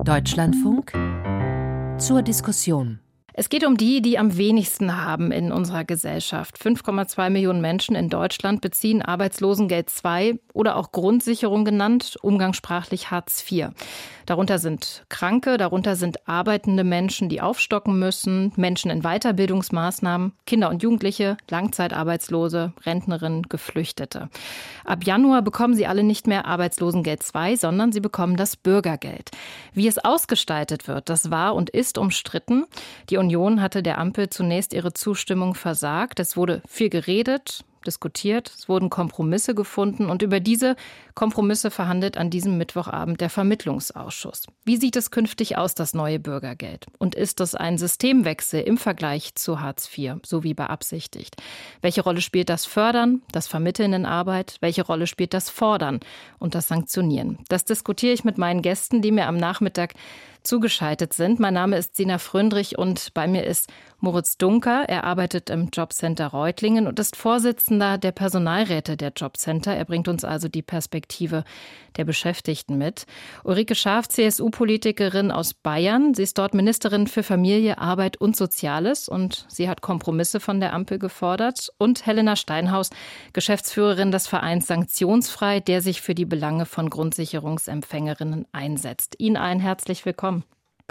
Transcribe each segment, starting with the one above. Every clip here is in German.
Deutschlandfunk zur Diskussion. Es geht um die, die am wenigsten haben in unserer Gesellschaft. 5,2 Millionen Menschen in Deutschland beziehen Arbeitslosengeld II oder auch Grundsicherung genannt, umgangssprachlich Hartz IV. Darunter sind Kranke, darunter sind arbeitende Menschen, die aufstocken müssen, Menschen in Weiterbildungsmaßnahmen, Kinder und Jugendliche, Langzeitarbeitslose, Rentnerinnen, Geflüchtete. Ab Januar bekommen sie alle nicht mehr Arbeitslosengeld II, sondern sie bekommen das Bürgergeld. Wie es ausgestaltet wird, das war und ist umstritten. Die Union hatte der Ampel zunächst ihre Zustimmung versagt. Es wurde viel geredet, diskutiert, es wurden Kompromisse gefunden und über diese Kompromisse verhandelt an diesem Mittwochabend der Vermittlungsausschuss. Wie sieht es künftig aus, das neue Bürgergeld? Und ist das ein Systemwechsel im Vergleich zu Hartz IV, so wie beabsichtigt? Welche Rolle spielt das Fördern, das Vermitteln in Arbeit? Welche Rolle spielt das Fordern und das Sanktionieren? Das diskutiere ich mit meinen Gästen, die mir am Nachmittag zugeschaltet sind. Mein Name ist Sina Fröndrich und bei mir ist Moritz Dunker. Er arbeitet im Jobcenter Reutlingen und ist Vorsitzender der Personalräte der Jobcenter. Er bringt uns also die Perspektive der Beschäftigten mit. Ulrike Schaaf, CSU-Politikerin aus Bayern. Sie ist dort Ministerin für Familie, Arbeit und Soziales und sie hat Kompromisse von der Ampel gefordert. Und Helena Steinhaus, Geschäftsführerin des Vereins Sanktionsfrei, der sich für die Belange von Grundsicherungsempfängerinnen einsetzt. Ihnen allen herzlich willkommen.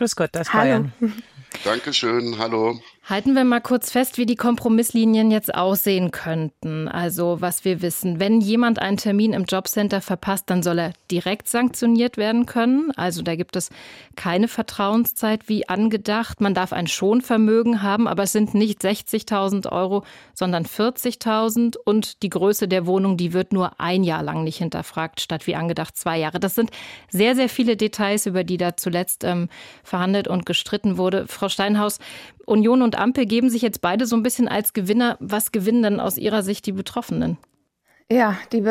Grüß Gott, das Bayern. Dankeschön, hallo. Halten wir mal kurz fest, wie die Kompromisslinien jetzt aussehen könnten. Also was wir wissen, wenn jemand einen Termin im Jobcenter verpasst, dann soll er direkt sanktioniert werden können. Also da gibt es keine Vertrauenszeit wie angedacht. Man darf ein Schonvermögen haben, aber es sind nicht 60.000 Euro, sondern 40.000. Und die Größe der Wohnung, die wird nur ein Jahr lang nicht hinterfragt, statt wie angedacht zwei Jahre. Das sind sehr, sehr viele Details, über die da zuletzt ähm, verhandelt und gestritten wurde. Frau Steinhaus, Union und Ampel geben sich jetzt beide so ein bisschen als Gewinner. Was gewinnen denn aus Ihrer Sicht die Betroffenen? Ja, die,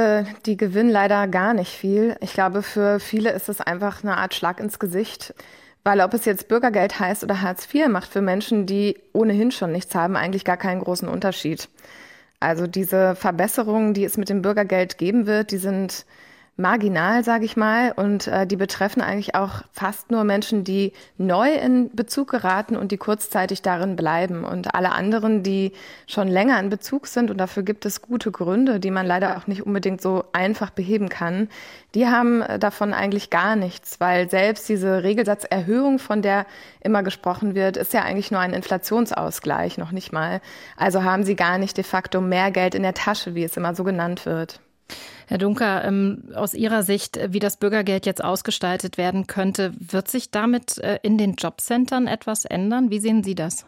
die gewinnen leider gar nicht viel. Ich glaube, für viele ist es einfach eine Art Schlag ins Gesicht. Weil ob es jetzt Bürgergeld heißt oder Hartz IV, macht für Menschen, die ohnehin schon nichts haben, eigentlich gar keinen großen Unterschied. Also diese Verbesserungen, die es mit dem Bürgergeld geben wird, die sind marginal, sage ich mal, und äh, die betreffen eigentlich auch fast nur Menschen, die neu in Bezug geraten und die kurzzeitig darin bleiben. Und alle anderen, die schon länger in Bezug sind, und dafür gibt es gute Gründe, die man leider auch nicht unbedingt so einfach beheben kann, die haben äh, davon eigentlich gar nichts, weil selbst diese Regelsatzerhöhung, von der immer gesprochen wird, ist ja eigentlich nur ein Inflationsausgleich, noch nicht mal. Also haben sie gar nicht de facto mehr Geld in der Tasche, wie es immer so genannt wird. Herr Dunker, ähm, aus Ihrer Sicht, äh, wie das Bürgergeld jetzt ausgestaltet werden könnte, wird sich damit äh, in den Jobcentern etwas ändern? Wie sehen Sie das?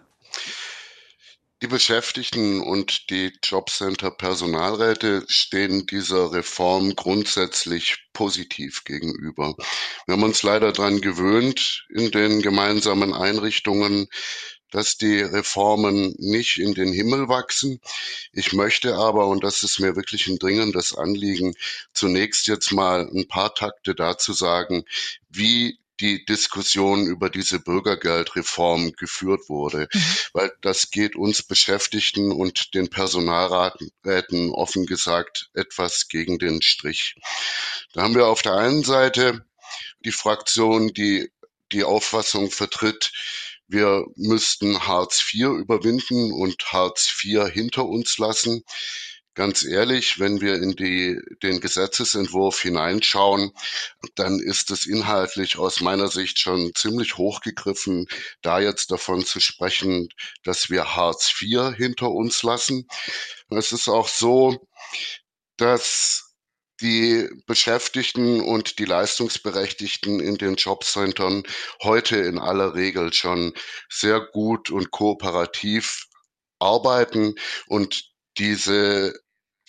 Die Beschäftigten und die Jobcenter-Personalräte stehen dieser Reform grundsätzlich positiv gegenüber. Wir haben uns leider daran gewöhnt, in den gemeinsamen Einrichtungen dass die Reformen nicht in den Himmel wachsen. Ich möchte aber, und das ist mir wirklich ein dringendes Anliegen, zunächst jetzt mal ein paar Takte dazu sagen, wie die Diskussion über diese Bürgergeldreform geführt wurde, mhm. weil das geht uns Beschäftigten und den Personalräten offen gesagt etwas gegen den Strich. Da haben wir auf der einen Seite die Fraktion, die die Auffassung vertritt, wir müssten Hartz IV überwinden und Hartz IV hinter uns lassen. Ganz ehrlich, wenn wir in die, den Gesetzesentwurf hineinschauen, dann ist es inhaltlich aus meiner Sicht schon ziemlich hochgegriffen, da jetzt davon zu sprechen, dass wir Hartz IV hinter uns lassen. Es ist auch so, dass die Beschäftigten und die Leistungsberechtigten in den Jobcentern heute in aller Regel schon sehr gut und kooperativ arbeiten und diese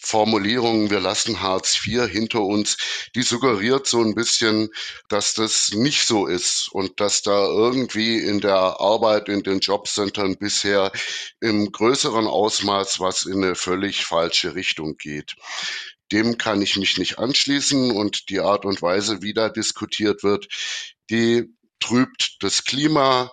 Formulierung, wir lassen Hartz IV hinter uns, die suggeriert so ein bisschen, dass das nicht so ist und dass da irgendwie in der Arbeit in den Jobcentern bisher im größeren Ausmaß was in eine völlig falsche Richtung geht dem kann ich mich nicht anschließen und die Art und Weise, wie da diskutiert wird, die trübt das Klima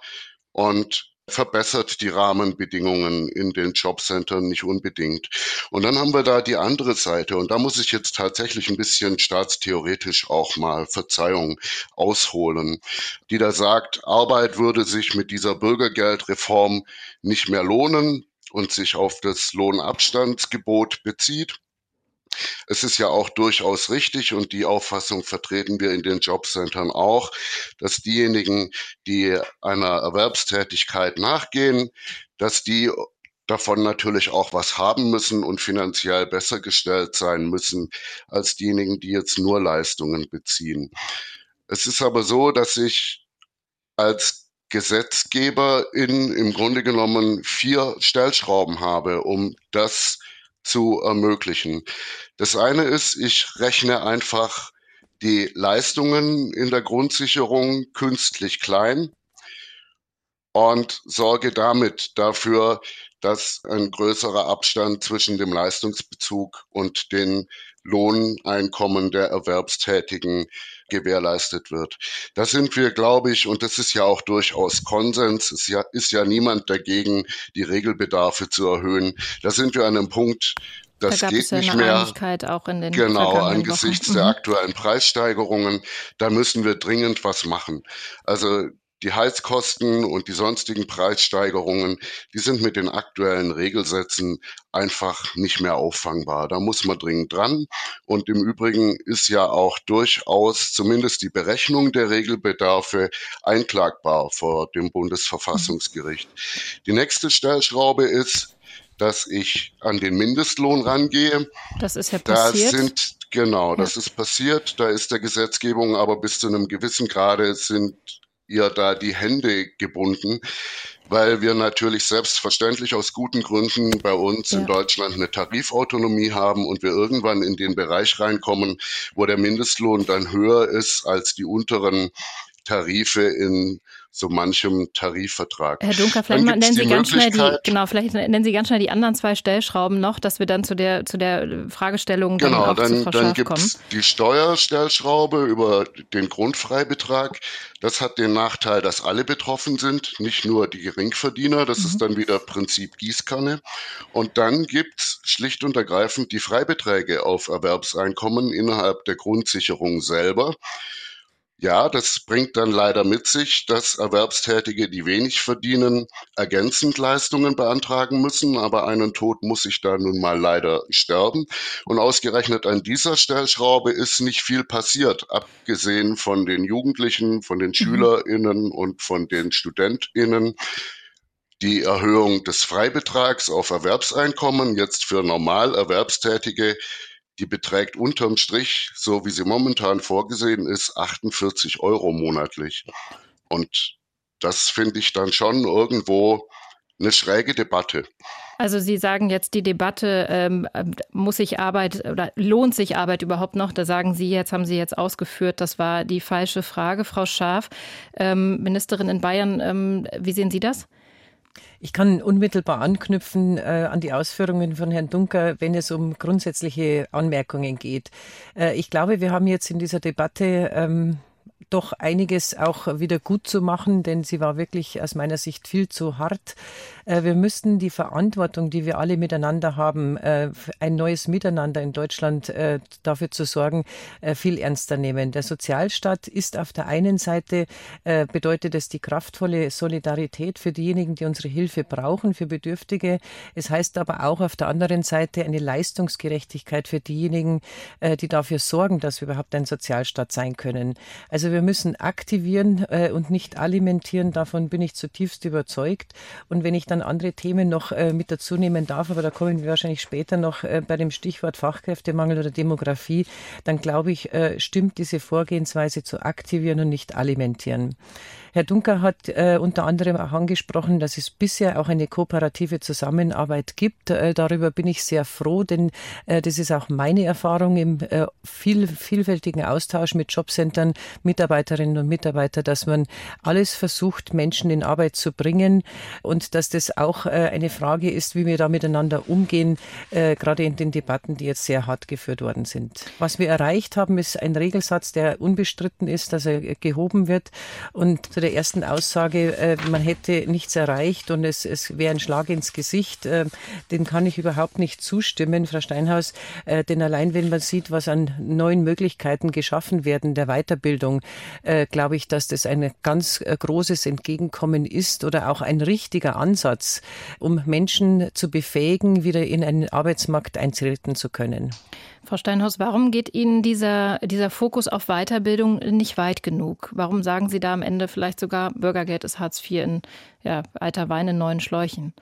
und verbessert die Rahmenbedingungen in den Jobcentern nicht unbedingt. Und dann haben wir da die andere Seite. Und da muss ich jetzt tatsächlich ein bisschen staatstheoretisch auch mal Verzeihung ausholen, die da sagt, Arbeit würde sich mit dieser Bürgergeldreform nicht mehr lohnen und sich auf das Lohnabstandsgebot bezieht. Es ist ja auch durchaus richtig und die Auffassung vertreten wir in den Jobcentern auch, dass diejenigen, die einer Erwerbstätigkeit nachgehen, dass die davon natürlich auch was haben müssen und finanziell besser gestellt sein müssen als diejenigen, die jetzt nur Leistungen beziehen. Es ist aber so, dass ich als Gesetzgeber in im Grunde genommen vier Stellschrauben habe, um das zu ermöglichen. Das eine ist, ich rechne einfach die Leistungen in der Grundsicherung künstlich klein und sorge damit dafür, dass ein größerer Abstand zwischen dem Leistungsbezug und den Lohneinkommen der Erwerbstätigen gewährleistet wird. Da sind wir, glaube ich, und das ist ja auch durchaus Konsens, es ja, ist ja niemand dagegen, die Regelbedarfe zu erhöhen. Da sind wir an einem Punkt, das da geht ja nicht mehr. Auch in den genau, angesichts Wochen. der aktuellen Preissteigerungen, da müssen wir dringend was machen. Also die Heizkosten und die sonstigen Preissteigerungen, die sind mit den aktuellen Regelsätzen einfach nicht mehr auffangbar. Da muss man dringend dran. Und im Übrigen ist ja auch durchaus zumindest die Berechnung der Regelbedarfe einklagbar vor dem Bundesverfassungsgericht. Die nächste Stellschraube ist, dass ich an den Mindestlohn rangehe. Das ist ja passiert. Da sind Genau, das ja. ist passiert. Da ist der Gesetzgebung aber bis zu einem gewissen Grade sind ihr da die Hände gebunden, weil wir natürlich selbstverständlich aus guten Gründen bei uns ja. in Deutschland eine Tarifautonomie haben und wir irgendwann in den Bereich reinkommen, wo der Mindestlohn dann höher ist als die unteren Tarife in so manchem Tarifvertrag. Herr Dunker, vielleicht nennen Sie ganz schnell die, genau, vielleicht nennen Sie ganz schnell die anderen zwei Stellschrauben noch, dass wir dann zu der, zu der Fragestellung dann genau, auch dann, zu dann gibt es die Steuerstellschraube über den Grundfreibetrag. Das hat den Nachteil, dass alle betroffen sind, nicht nur die Geringverdiener. Das mhm. ist dann wieder Prinzip Gießkanne. Und dann gibt es schlicht und ergreifend die Freibeträge auf Erwerbseinkommen innerhalb der Grundsicherung selber. Ja, das bringt dann leider mit sich, dass Erwerbstätige, die wenig verdienen, ergänzend Leistungen beantragen müssen. Aber einen Tod muss ich da nun mal leider sterben. Und ausgerechnet an dieser Stellschraube ist nicht viel passiert, abgesehen von den Jugendlichen, von den mhm. SchülerInnen und von den StudentInnen die Erhöhung des Freibetrags auf Erwerbseinkommen jetzt für normal Erwerbstätige die beträgt unterm Strich, so wie sie momentan vorgesehen ist, 48 Euro monatlich. Und das finde ich dann schon irgendwo eine schräge Debatte. Also Sie sagen jetzt, die Debatte, ähm, muss sich Arbeit oder lohnt sich Arbeit überhaupt noch? Da sagen Sie jetzt, haben Sie jetzt ausgeführt, das war die falsche Frage, Frau Schaaf. Ähm, Ministerin in Bayern, ähm, wie sehen Sie das? Ich kann unmittelbar anknüpfen äh, an die Ausführungen von Herrn Dunker, wenn es um grundsätzliche Anmerkungen geht. Äh, ich glaube, wir haben jetzt in dieser Debatte ähm, doch einiges auch wieder gut zu machen, denn sie war wirklich aus meiner Sicht viel zu hart. Äh, wir müssten die Verantwortung, die wir alle miteinander haben, äh, ein neues Miteinander in Deutschland äh, dafür zu sorgen, viel ernster nehmen. Der Sozialstaat ist auf der einen Seite, bedeutet es die kraftvolle Solidarität für diejenigen, die unsere Hilfe brauchen, für Bedürftige. Es heißt aber auch auf der anderen Seite eine Leistungsgerechtigkeit für diejenigen, die dafür sorgen, dass wir überhaupt ein Sozialstaat sein können. Also wir müssen aktivieren und nicht alimentieren. Davon bin ich zutiefst überzeugt. Und wenn ich dann andere Themen noch äh, mit dazu nehmen darf, aber da kommen wir wahrscheinlich später noch äh, bei dem Stichwort Fachkräftemangel oder Demografie, dann glaube ich, äh, stimmt diese Vorgehensweise zu aktivieren und nicht alimentieren. Herr Dunker hat äh, unter anderem auch angesprochen, dass es bisher auch eine kooperative Zusammenarbeit gibt. Äh, darüber bin ich sehr froh, denn äh, das ist auch meine Erfahrung im äh, viel, vielfältigen Austausch mit Jobcentern, Mitarbeiterinnen und Mitarbeitern, dass man alles versucht, Menschen in Arbeit zu bringen und dass das auch äh, eine Frage ist, wie wir da miteinander umgehen, äh, gerade in den Debatten, die jetzt sehr hart geführt worden sind. Was wir erreicht haben, ist ein Regelsatz, der unbestritten ist, dass er gehoben wird und zu der ersten Aussage, äh, man hätte nichts erreicht und es, es wäre ein Schlag ins Gesicht, äh, dem kann ich überhaupt nicht zustimmen, Frau Steinhaus. Äh, denn allein wenn man sieht, was an neuen Möglichkeiten geschaffen werden der Weiterbildung, äh, glaube ich, dass das ein ganz äh, großes Entgegenkommen ist oder auch ein richtiger Ansatz, um Menschen zu befähigen, wieder in einen Arbeitsmarkt eintreten zu können. Frau Steinhaus, warum geht Ihnen dieser, dieser Fokus auf Weiterbildung nicht weit genug? Warum sagen Sie da am Ende vielleicht sogar, Bürgergeld ist Hartz IV in ja, alter Wein in neuen Schläuchen?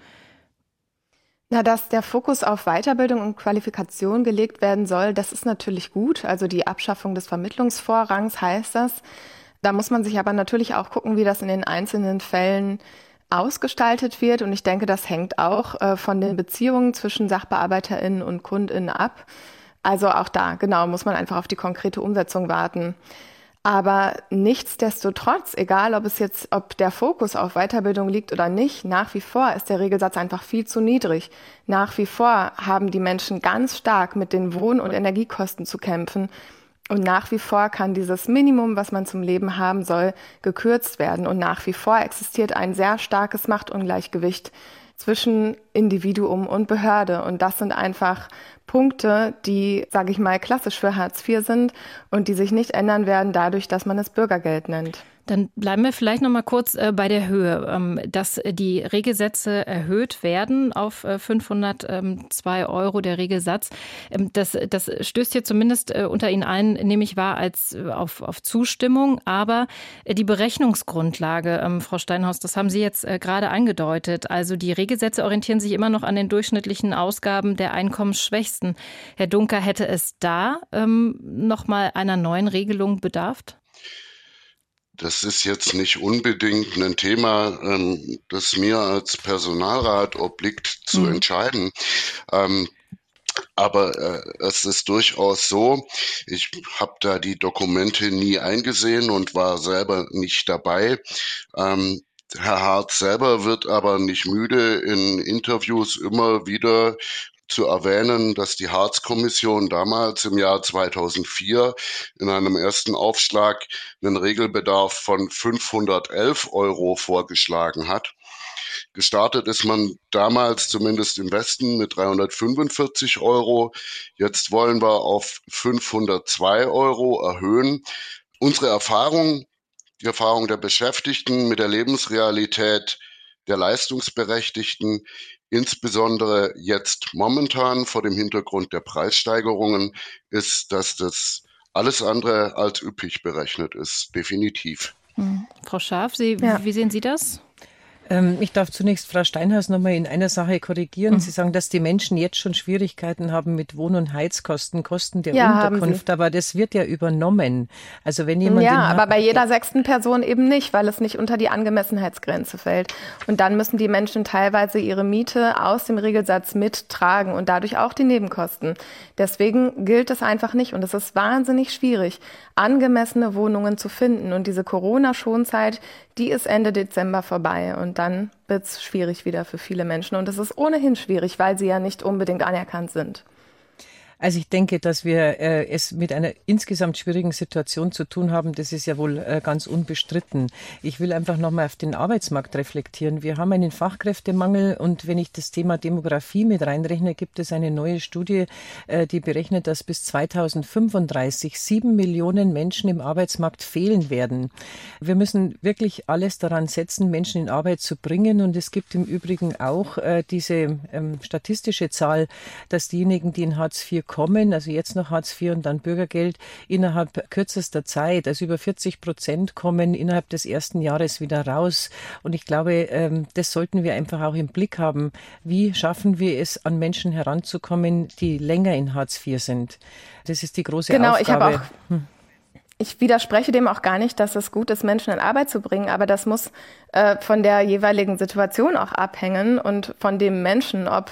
Na, dass der Fokus auf Weiterbildung und Qualifikation gelegt werden soll, das ist natürlich gut. Also die Abschaffung des Vermittlungsvorrangs heißt das. Da muss man sich aber natürlich auch gucken, wie das in den einzelnen Fällen ausgestaltet wird. Und ich denke, das hängt auch äh, von den Beziehungen zwischen SachbearbeiterInnen und KundInnen ab. Also auch da, genau, muss man einfach auf die konkrete Umsetzung warten. Aber nichtsdestotrotz, egal ob es jetzt, ob der Fokus auf Weiterbildung liegt oder nicht, nach wie vor ist der Regelsatz einfach viel zu niedrig. Nach wie vor haben die Menschen ganz stark mit den Wohn- und Energiekosten zu kämpfen. Und nach wie vor kann dieses Minimum, was man zum Leben haben soll, gekürzt werden. Und nach wie vor existiert ein sehr starkes Machtungleichgewicht zwischen Individuum und Behörde. Und das sind einfach Punkte, die, sage ich mal, klassisch für Hartz IV sind und die sich nicht ändern werden dadurch, dass man es Bürgergeld nennt. Dann bleiben wir vielleicht noch mal kurz äh, bei der Höhe, ähm, dass die Regelsätze erhöht werden auf 502 äh, Euro der Regelsatz. Ähm, das, das stößt hier zumindest äh, unter Ihnen ein, nehme ich wahr, als auf, auf Zustimmung. Aber die Berechnungsgrundlage, ähm, Frau Steinhaus, das haben Sie jetzt gerade angedeutet. Also die Regelsätze orientieren sich immer noch an den durchschnittlichen Ausgaben der Einkommensschwächsten. Herr Dunker, hätte es da noch mal einer neuen Regelung bedarf? Das ist jetzt nicht unbedingt ein Thema, ähm, das mir als Personalrat obliegt zu mhm. entscheiden. Ähm, aber äh, es ist durchaus so, ich habe da die Dokumente nie eingesehen und war selber nicht dabei. Ähm, Herr Hart selber wird aber nicht müde, in Interviews immer wieder zu erwähnen, dass die Harz-Kommission damals im Jahr 2004 in einem ersten Aufschlag einen Regelbedarf von 511 Euro vorgeschlagen hat. Gestartet ist man damals zumindest im Westen mit 345 Euro. Jetzt wollen wir auf 502 Euro erhöhen. Unsere Erfahrung, die Erfahrung der Beschäftigten mit der Lebensrealität der Leistungsberechtigten insbesondere jetzt momentan vor dem Hintergrund der Preissteigerungen ist, dass das alles andere als üppig berechnet ist, definitiv. Hm. Frau Scharf, Sie, ja. wie sehen Sie das? Ähm, ich darf zunächst Frau Steinhaus noch mal in einer Sache korrigieren. Mhm. Sie sagen, dass die Menschen jetzt schon Schwierigkeiten haben mit Wohn- und Heizkosten, Kosten der ja, Unterkunft, aber das wird ja übernommen. Also wenn jemand ja, aber bei jeder sechsten Person eben nicht, weil es nicht unter die Angemessenheitsgrenze fällt. Und dann müssen die Menschen teilweise ihre Miete aus dem Regelsatz mittragen und dadurch auch die Nebenkosten. Deswegen gilt es einfach nicht und es ist wahnsinnig schwierig, angemessene Wohnungen zu finden. Und diese Corona-Schonzeit, die ist Ende Dezember vorbei und dann wird es schwierig wieder für viele Menschen. Und es ist ohnehin schwierig, weil sie ja nicht unbedingt anerkannt sind. Also ich denke, dass wir äh, es mit einer insgesamt schwierigen Situation zu tun haben. Das ist ja wohl äh, ganz unbestritten. Ich will einfach nochmal auf den Arbeitsmarkt reflektieren. Wir haben einen Fachkräftemangel und wenn ich das Thema Demografie mit reinrechne, gibt es eine neue Studie, äh, die berechnet, dass bis 2035 sieben Millionen Menschen im Arbeitsmarkt fehlen werden. Wir müssen wirklich alles daran setzen, Menschen in Arbeit zu bringen. Und es gibt im Übrigen auch äh, diese ähm, statistische Zahl, dass diejenigen, die in Hartz IV kommen, also jetzt noch Hartz IV und dann Bürgergeld, innerhalb kürzester Zeit, also über 40 Prozent kommen innerhalb des ersten Jahres wieder raus. Und ich glaube, ähm, das sollten wir einfach auch im Blick haben. Wie schaffen wir es, an Menschen heranzukommen, die länger in Hartz IV sind? Das ist die große genau, Aufgabe. Genau, ich habe auch. Hm. Ich widerspreche dem auch gar nicht, dass es gut ist, Menschen in Arbeit zu bringen, aber das muss äh, von der jeweiligen Situation auch abhängen und von dem Menschen, ob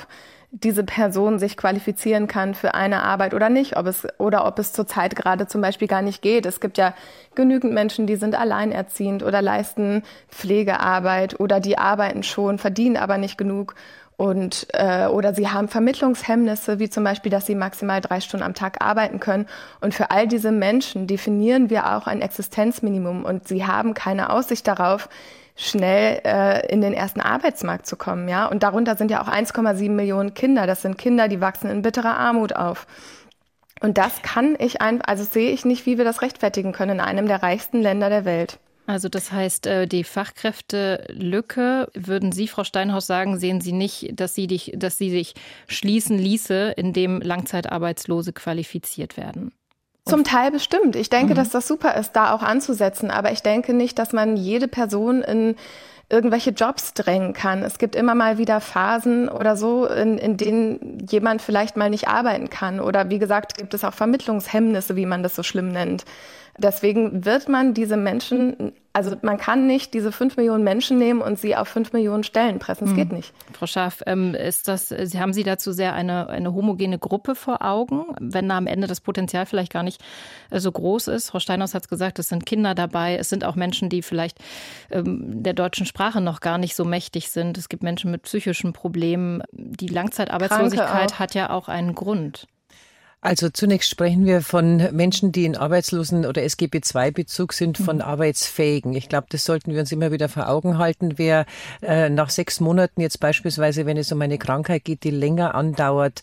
diese Person sich qualifizieren kann für eine Arbeit oder nicht, ob es oder ob es zurzeit gerade zum Beispiel gar nicht geht. Es gibt ja genügend Menschen, die sind alleinerziehend oder leisten Pflegearbeit oder die arbeiten schon, verdienen aber nicht genug. und äh, oder sie haben Vermittlungshemmnisse, wie zum Beispiel, dass sie maximal drei Stunden am Tag arbeiten können. Und für all diese Menschen definieren wir auch ein Existenzminimum und sie haben keine Aussicht darauf, schnell äh, in den ersten Arbeitsmarkt zu kommen, ja. Und darunter sind ja auch 1,7 Millionen Kinder. Das sind Kinder, die wachsen in bitterer Armut auf. Und das kann ich einfach, also sehe ich nicht, wie wir das rechtfertigen können in einem der reichsten Länder der Welt. Also das heißt, äh, die Fachkräftelücke, würden Sie, Frau Steinhaus, sagen, sehen Sie nicht, dass sie, dich, dass sie sich schließen ließe, indem Langzeitarbeitslose qualifiziert werden? Zum Teil bestimmt. Ich denke, mhm. dass das super ist, da auch anzusetzen. Aber ich denke nicht, dass man jede Person in irgendwelche Jobs drängen kann. Es gibt immer mal wieder Phasen oder so, in, in denen jemand vielleicht mal nicht arbeiten kann. Oder wie gesagt, gibt es auch Vermittlungshemmnisse, wie man das so schlimm nennt. Deswegen wird man diese Menschen, also man kann nicht diese fünf Millionen Menschen nehmen und sie auf fünf Millionen Stellen pressen. Das mhm. geht nicht. Frau Schaaf, ähm, ist das, Sie haben Sie dazu sehr eine, eine homogene Gruppe vor Augen, wenn da am Ende das Potenzial vielleicht gar nicht äh, so groß ist? Frau Steinhaus hat es gesagt, es sind Kinder dabei, es sind auch Menschen, die vielleicht ähm, der deutschen Sprache noch gar nicht so mächtig sind. Es gibt Menschen mit psychischen Problemen. Die Langzeitarbeitslosigkeit hat ja auch einen Grund. Also zunächst sprechen wir von Menschen, die in Arbeitslosen- oder SGB-II-Bezug sind, von mhm. Arbeitsfähigen. Ich glaube, das sollten wir uns immer wieder vor Augen halten. Wer äh, nach sechs Monaten jetzt beispielsweise, wenn es um eine Krankheit geht, die länger andauert,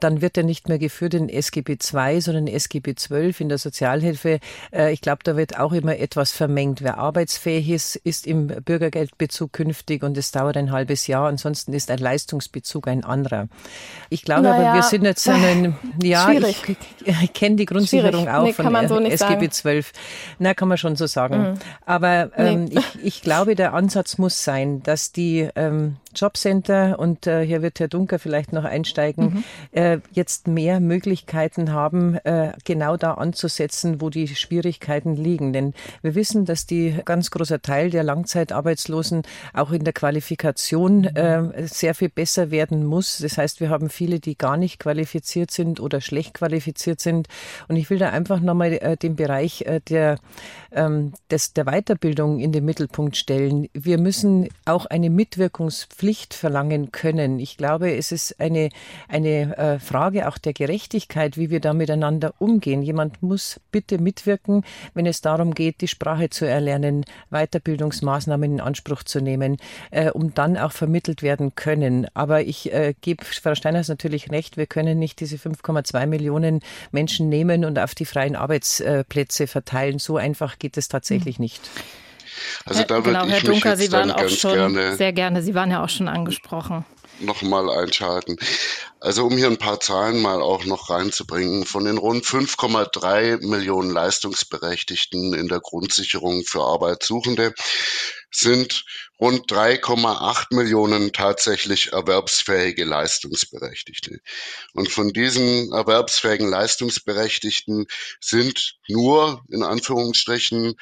dann wird er nicht mehr geführt in SGB II, sondern in SGB XII in der Sozialhilfe. Äh, ich glaube, da wird auch immer etwas vermengt. Wer arbeitsfähig ist, ist im Bürgergeldbezug künftig und es dauert ein halbes Jahr. Ansonsten ist ein Leistungsbezug ein anderer. Ich glaube naja. aber, wir sind jetzt einen, ja, schwierig. Ich, ich kenne die Grundsicherung schwierig. auch nee, von so SGB sagen. 12. Na, kann man schon so sagen. Mhm. Aber ähm, nee. ich, ich glaube, der Ansatz muss sein, dass die ähm, Jobcenter und äh, hier wird Herr Dunker vielleicht noch einsteigen, mhm. äh, jetzt mehr Möglichkeiten haben, äh, genau da anzusetzen, wo die Schwierigkeiten liegen. Denn wir wissen, dass die ganz großer Teil der Langzeitarbeitslosen auch in der Qualifikation äh, sehr viel besser werden muss. Das heißt, wir haben viele, die gar nicht qualifiziert sind oder schlecht qualifiziert sind. Und ich will da einfach nochmal äh, den Bereich äh, der, ähm, des, der Weiterbildung in den Mittelpunkt stellen. Wir müssen auch eine Mitwirkungspflicht Pflicht verlangen können. Ich glaube, es ist eine, eine äh, Frage auch der Gerechtigkeit, wie wir da miteinander umgehen. Jemand muss bitte mitwirken, wenn es darum geht, die Sprache zu erlernen, Weiterbildungsmaßnahmen in Anspruch zu nehmen, äh, um dann auch vermittelt werden können. Aber ich äh, gebe Frau Steiners natürlich recht, wir können nicht diese 5,2 Millionen Menschen nehmen und auf die freien Arbeitsplätze verteilen. So einfach geht es tatsächlich mhm. nicht. Also da würde genau, ich Herr mich Dunker, Sie waren auch schon gerne sehr gerne, Sie waren ja auch schon angesprochen. Nochmal einschalten. Also um hier ein paar Zahlen mal auch noch reinzubringen, von den rund 5,3 Millionen Leistungsberechtigten in der Grundsicherung für Arbeitssuchende sind rund 3,8 Millionen tatsächlich erwerbsfähige Leistungsberechtigte. Und von diesen erwerbsfähigen Leistungsberechtigten sind nur in Anführungsstrichen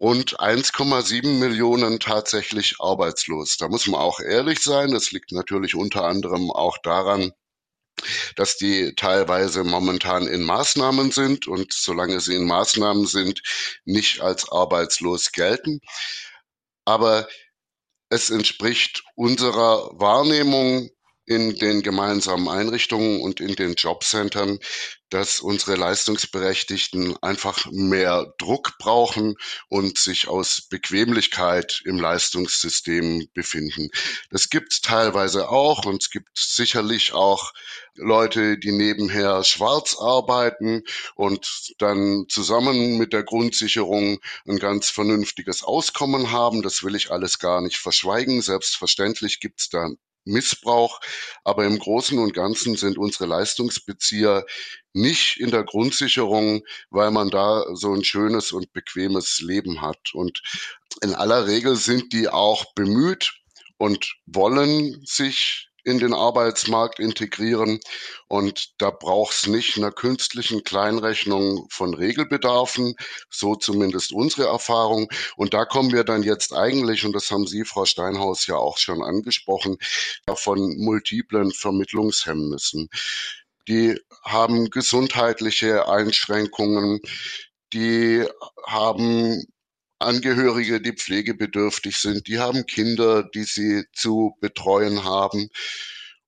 rund 1,7 Millionen tatsächlich arbeitslos. Da muss man auch ehrlich sein. Das liegt natürlich unter anderem auch daran, dass die teilweise momentan in Maßnahmen sind und solange sie in Maßnahmen sind, nicht als arbeitslos gelten. Aber es entspricht unserer Wahrnehmung in den gemeinsamen Einrichtungen und in den Jobcentern, dass unsere Leistungsberechtigten einfach mehr Druck brauchen und sich aus Bequemlichkeit im Leistungssystem befinden. Das gibt es teilweise auch und es gibt sicherlich auch Leute, die nebenher schwarz arbeiten und dann zusammen mit der Grundsicherung ein ganz vernünftiges Auskommen haben. Das will ich alles gar nicht verschweigen. Selbstverständlich gibt es da Missbrauch. Aber im Großen und Ganzen sind unsere Leistungsbezieher nicht in der Grundsicherung, weil man da so ein schönes und bequemes Leben hat. Und in aller Regel sind die auch bemüht und wollen sich in den Arbeitsmarkt integrieren. Und da braucht es nicht einer künstlichen Kleinrechnung von Regelbedarfen, so zumindest unsere Erfahrung. Und da kommen wir dann jetzt eigentlich, und das haben Sie, Frau Steinhaus, ja auch schon angesprochen, von multiplen Vermittlungshemmnissen. Die haben gesundheitliche Einschränkungen, die haben Angehörige, die pflegebedürftig sind, die haben Kinder, die sie zu betreuen haben.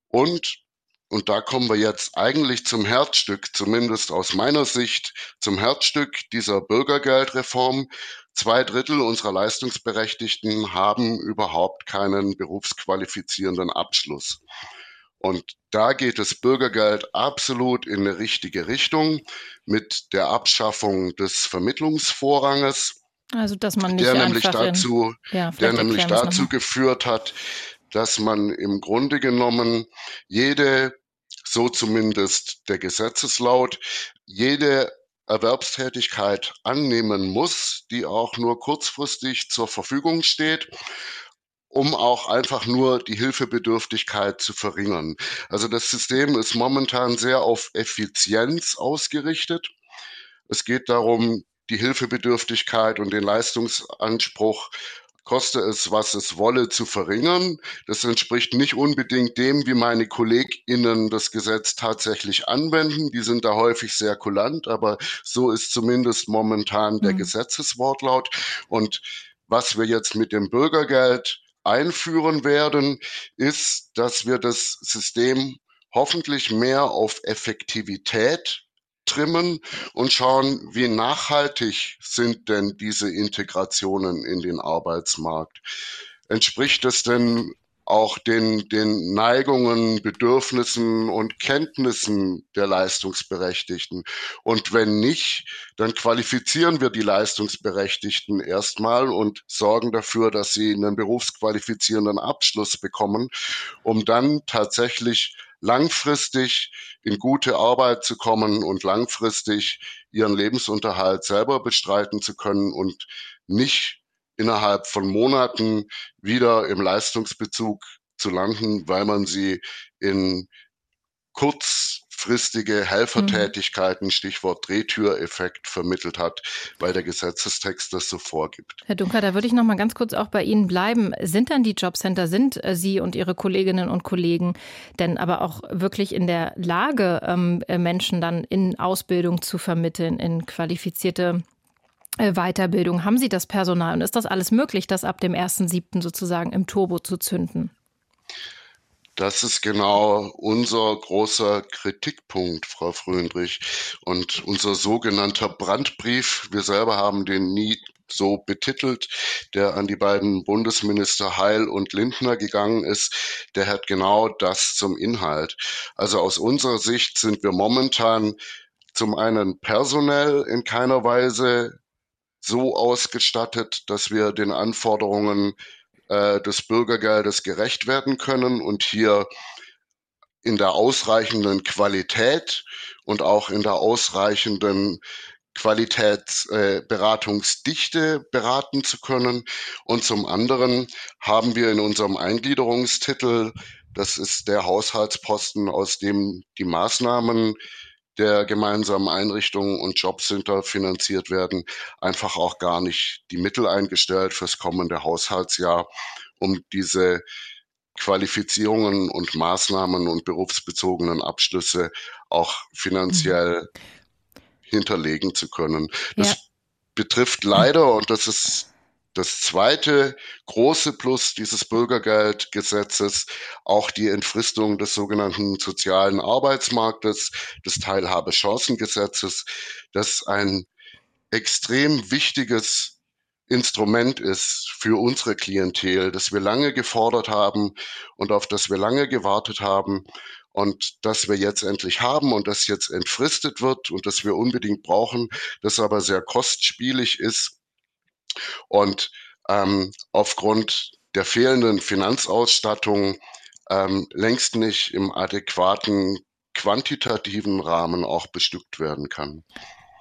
Und und da kommen wir jetzt eigentlich zum Herzstück, zumindest aus meiner Sicht, zum Herzstück dieser Bürgergeldreform. Zwei Drittel unserer Leistungsberechtigten haben überhaupt keinen berufsqualifizierenden Abschluss. Und da geht das Bürgergeld absolut in eine richtige Richtung mit der Abschaffung des Vermittlungsvorranges. Also, dass man nicht der nämlich dazu, in, ja, der nämlich dazu geführt hat, dass man im Grunde genommen jede, so zumindest der Gesetzeslaut, jede Erwerbstätigkeit annehmen muss, die auch nur kurzfristig zur Verfügung steht um auch einfach nur die Hilfebedürftigkeit zu verringern. Also das System ist momentan sehr auf Effizienz ausgerichtet. Es geht darum, die Hilfebedürftigkeit und den Leistungsanspruch koste es, was es wolle, zu verringern. Das entspricht nicht unbedingt dem, wie meine KollegInnen das Gesetz tatsächlich anwenden. Die sind da häufig sehr kulant, aber so ist zumindest momentan der mhm. Gesetzeswortlaut. Und was wir jetzt mit dem Bürgergeld einführen werden, ist, dass wir das System hoffentlich mehr auf Effektivität trimmen und schauen, wie nachhaltig sind denn diese Integrationen in den Arbeitsmarkt. Entspricht es denn auch den, den Neigungen, Bedürfnissen und Kenntnissen der Leistungsberechtigten. Und wenn nicht, dann qualifizieren wir die Leistungsberechtigten erstmal und sorgen dafür, dass sie einen berufsqualifizierenden Abschluss bekommen, um dann tatsächlich langfristig in gute Arbeit zu kommen und langfristig ihren Lebensunterhalt selber bestreiten zu können und nicht innerhalb von Monaten wieder im Leistungsbezug zu landen, weil man sie in kurzfristige Helfertätigkeiten, Stichwort Drehtüreffekt, vermittelt hat, weil der Gesetzestext das so vorgibt. Herr Dunker, da würde ich noch mal ganz kurz auch bei Ihnen bleiben. Sind dann die Jobcenter, sind äh, Sie und Ihre Kolleginnen und Kollegen denn aber auch wirklich in der Lage, ähm, äh, Menschen dann in Ausbildung zu vermitteln, in qualifizierte äh, Weiterbildung? Haben Sie das Personal und ist das alles möglich, das ab dem 1.7. sozusagen im Turbo zu zünden? Das ist genau unser großer Kritikpunkt, Frau Fröndrich. Und unser sogenannter Brandbrief, wir selber haben den nie so betitelt, der an die beiden Bundesminister Heil und Lindner gegangen ist, der hat genau das zum Inhalt. Also aus unserer Sicht sind wir momentan zum einen personell in keiner Weise so ausgestattet, dass wir den Anforderungen äh, des Bürgergeldes gerecht werden können und hier in der ausreichenden Qualität und auch in der ausreichenden Qualitätsberatungsdichte äh, beraten zu können. Und zum anderen haben wir in unserem Eingliederungstitel, das ist der Haushaltsposten, aus dem die Maßnahmen der gemeinsamen Einrichtungen und Jobcenter finanziert werden, einfach auch gar nicht die Mittel eingestellt fürs kommende Haushaltsjahr, um diese Qualifizierungen und Maßnahmen und berufsbezogenen Abschlüsse auch finanziell mhm. hinterlegen zu können. Das ja. betrifft leider, und das ist das zweite große Plus dieses Bürgergeldgesetzes, auch die Entfristung des sogenannten sozialen Arbeitsmarktes, des Teilhabechancengesetzes, das ein extrem wichtiges Instrument ist für unsere Klientel, das wir lange gefordert haben und auf das wir lange gewartet haben und das wir jetzt endlich haben und das jetzt entfristet wird und das wir unbedingt brauchen, das aber sehr kostspielig ist und ähm, aufgrund der fehlenden Finanzausstattung ähm, längst nicht im adäquaten quantitativen Rahmen auch bestückt werden kann.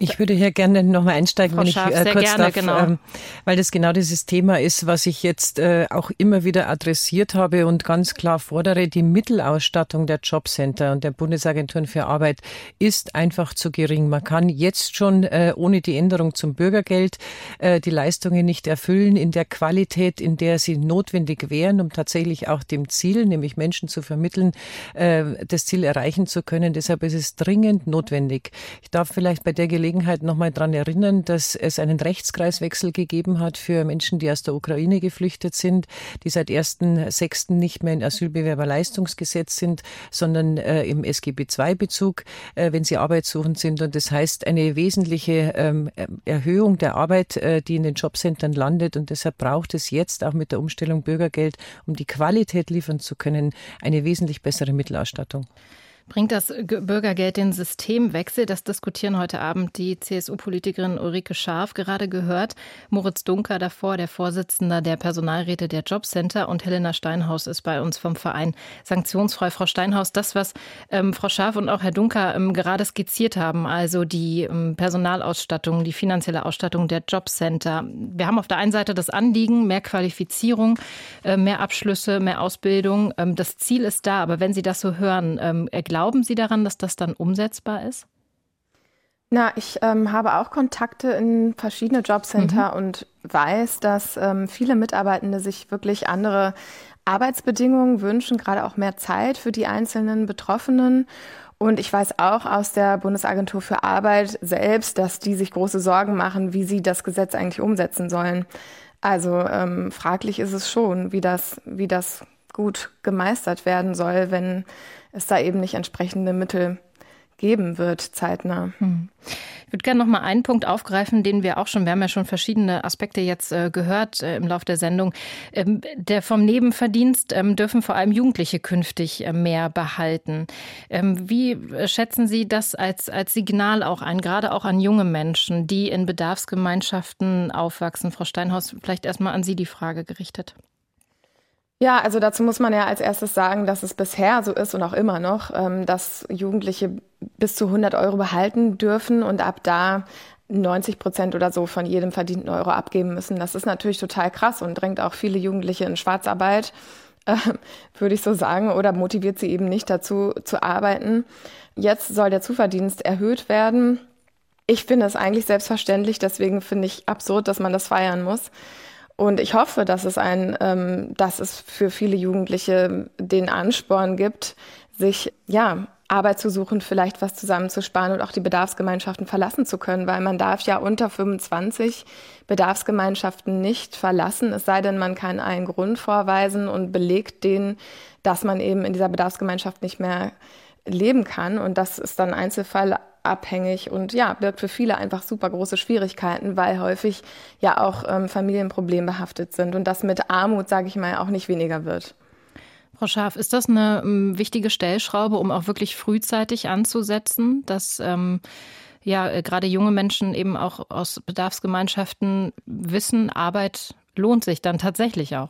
Ich würde hier gerne noch mal einsteigen, Frau wenn Scharf, ich äh, kurz gerne, darf, genau. ähm, weil das genau dieses Thema ist, was ich jetzt äh, auch immer wieder adressiert habe und ganz klar fordere. Die Mittelausstattung der Jobcenter und der Bundesagenturen für Arbeit ist einfach zu gering. Man kann jetzt schon äh, ohne die Änderung zum Bürgergeld äh, die Leistungen nicht erfüllen in der Qualität, in der sie notwendig wären, um tatsächlich auch dem Ziel, nämlich Menschen zu vermitteln, äh, das Ziel erreichen zu können. Deshalb ist es dringend notwendig. Ich darf vielleicht bei der Gelegenheit Gelegenheit nochmal daran erinnern, dass es einen Rechtskreiswechsel gegeben hat für Menschen, die aus der Ukraine geflüchtet sind, die seit 1.6. nicht mehr in Asylbewerberleistungsgesetz sind, sondern äh, im SGB II-Bezug, äh, wenn sie arbeitssuchend sind. Und das heißt eine wesentliche ähm, Erhöhung der Arbeit, äh, die in den Jobcentern landet. Und deshalb braucht es jetzt auch mit der Umstellung Bürgergeld, um die Qualität liefern zu können, eine wesentlich bessere Mittelausstattung. Bringt das Bürgergeld den Systemwechsel? Das diskutieren heute Abend die CSU-Politikerin Ulrike Scharf, gerade gehört. Moritz Dunker davor, der Vorsitzende der Personalräte der Jobcenter und Helena Steinhaus ist bei uns vom Verein Sanktionsfrei. Frau Steinhaus, das, was ähm, Frau Scharf und auch Herr Dunker ähm, gerade skizziert haben, also die ähm, Personalausstattung, die finanzielle Ausstattung der Jobcenter. Wir haben auf der einen Seite das Anliegen, mehr Qualifizierung, äh, mehr Abschlüsse, mehr Ausbildung. Ähm, das Ziel ist da, aber wenn Sie das so hören, ähm, Glauben Sie daran, dass das dann umsetzbar ist? Na, ich ähm, habe auch Kontakte in verschiedene Jobcenter mhm. und weiß, dass ähm, viele Mitarbeitende sich wirklich andere Arbeitsbedingungen wünschen, gerade auch mehr Zeit für die einzelnen Betroffenen. Und ich weiß auch aus der Bundesagentur für Arbeit selbst, dass die sich große Sorgen machen, wie sie das Gesetz eigentlich umsetzen sollen. Also ähm, fraglich ist es schon, wie das, wie das gut gemeistert werden soll, wenn es da eben nicht entsprechende Mittel geben wird, zeitnah. Hm. Ich würde gerne noch mal einen Punkt aufgreifen, den wir auch schon, wir haben ja schon verschiedene Aspekte jetzt äh, gehört äh, im Laufe der Sendung. Ähm, der vom Nebenverdienst ähm, dürfen vor allem Jugendliche künftig äh, mehr behalten. Ähm, wie schätzen Sie das als, als Signal auch ein, gerade auch an junge Menschen, die in Bedarfsgemeinschaften aufwachsen? Frau Steinhaus, vielleicht erstmal an Sie die Frage gerichtet. Ja, also dazu muss man ja als erstes sagen, dass es bisher so ist und auch immer noch, ähm, dass Jugendliche bis zu 100 Euro behalten dürfen und ab da 90 Prozent oder so von jedem verdienten Euro abgeben müssen. Das ist natürlich total krass und drängt auch viele Jugendliche in Schwarzarbeit, äh, würde ich so sagen, oder motiviert sie eben nicht dazu zu arbeiten. Jetzt soll der Zuverdienst erhöht werden. Ich finde es eigentlich selbstverständlich, deswegen finde ich absurd, dass man das feiern muss. Und ich hoffe, dass es ein, ähm, dass es für viele Jugendliche den Ansporn gibt, sich ja Arbeit zu suchen, vielleicht was zusammenzusparen und auch die Bedarfsgemeinschaften verlassen zu können, weil man darf ja unter 25 Bedarfsgemeinschaften nicht verlassen, es sei denn, man kann einen Grund vorweisen und belegt den, dass man eben in dieser Bedarfsgemeinschaft nicht mehr leben kann. Und das ist dann Einzelfall abhängig und ja, birgt für viele einfach super große Schwierigkeiten, weil häufig ja auch ähm, Familien problembehaftet sind und das mit Armut, sage ich mal, auch nicht weniger wird. Frau Scharf, ist das eine um, wichtige Stellschraube, um auch wirklich frühzeitig anzusetzen, dass ähm, ja äh, gerade junge Menschen eben auch aus Bedarfsgemeinschaften wissen, Arbeit lohnt sich dann tatsächlich auch?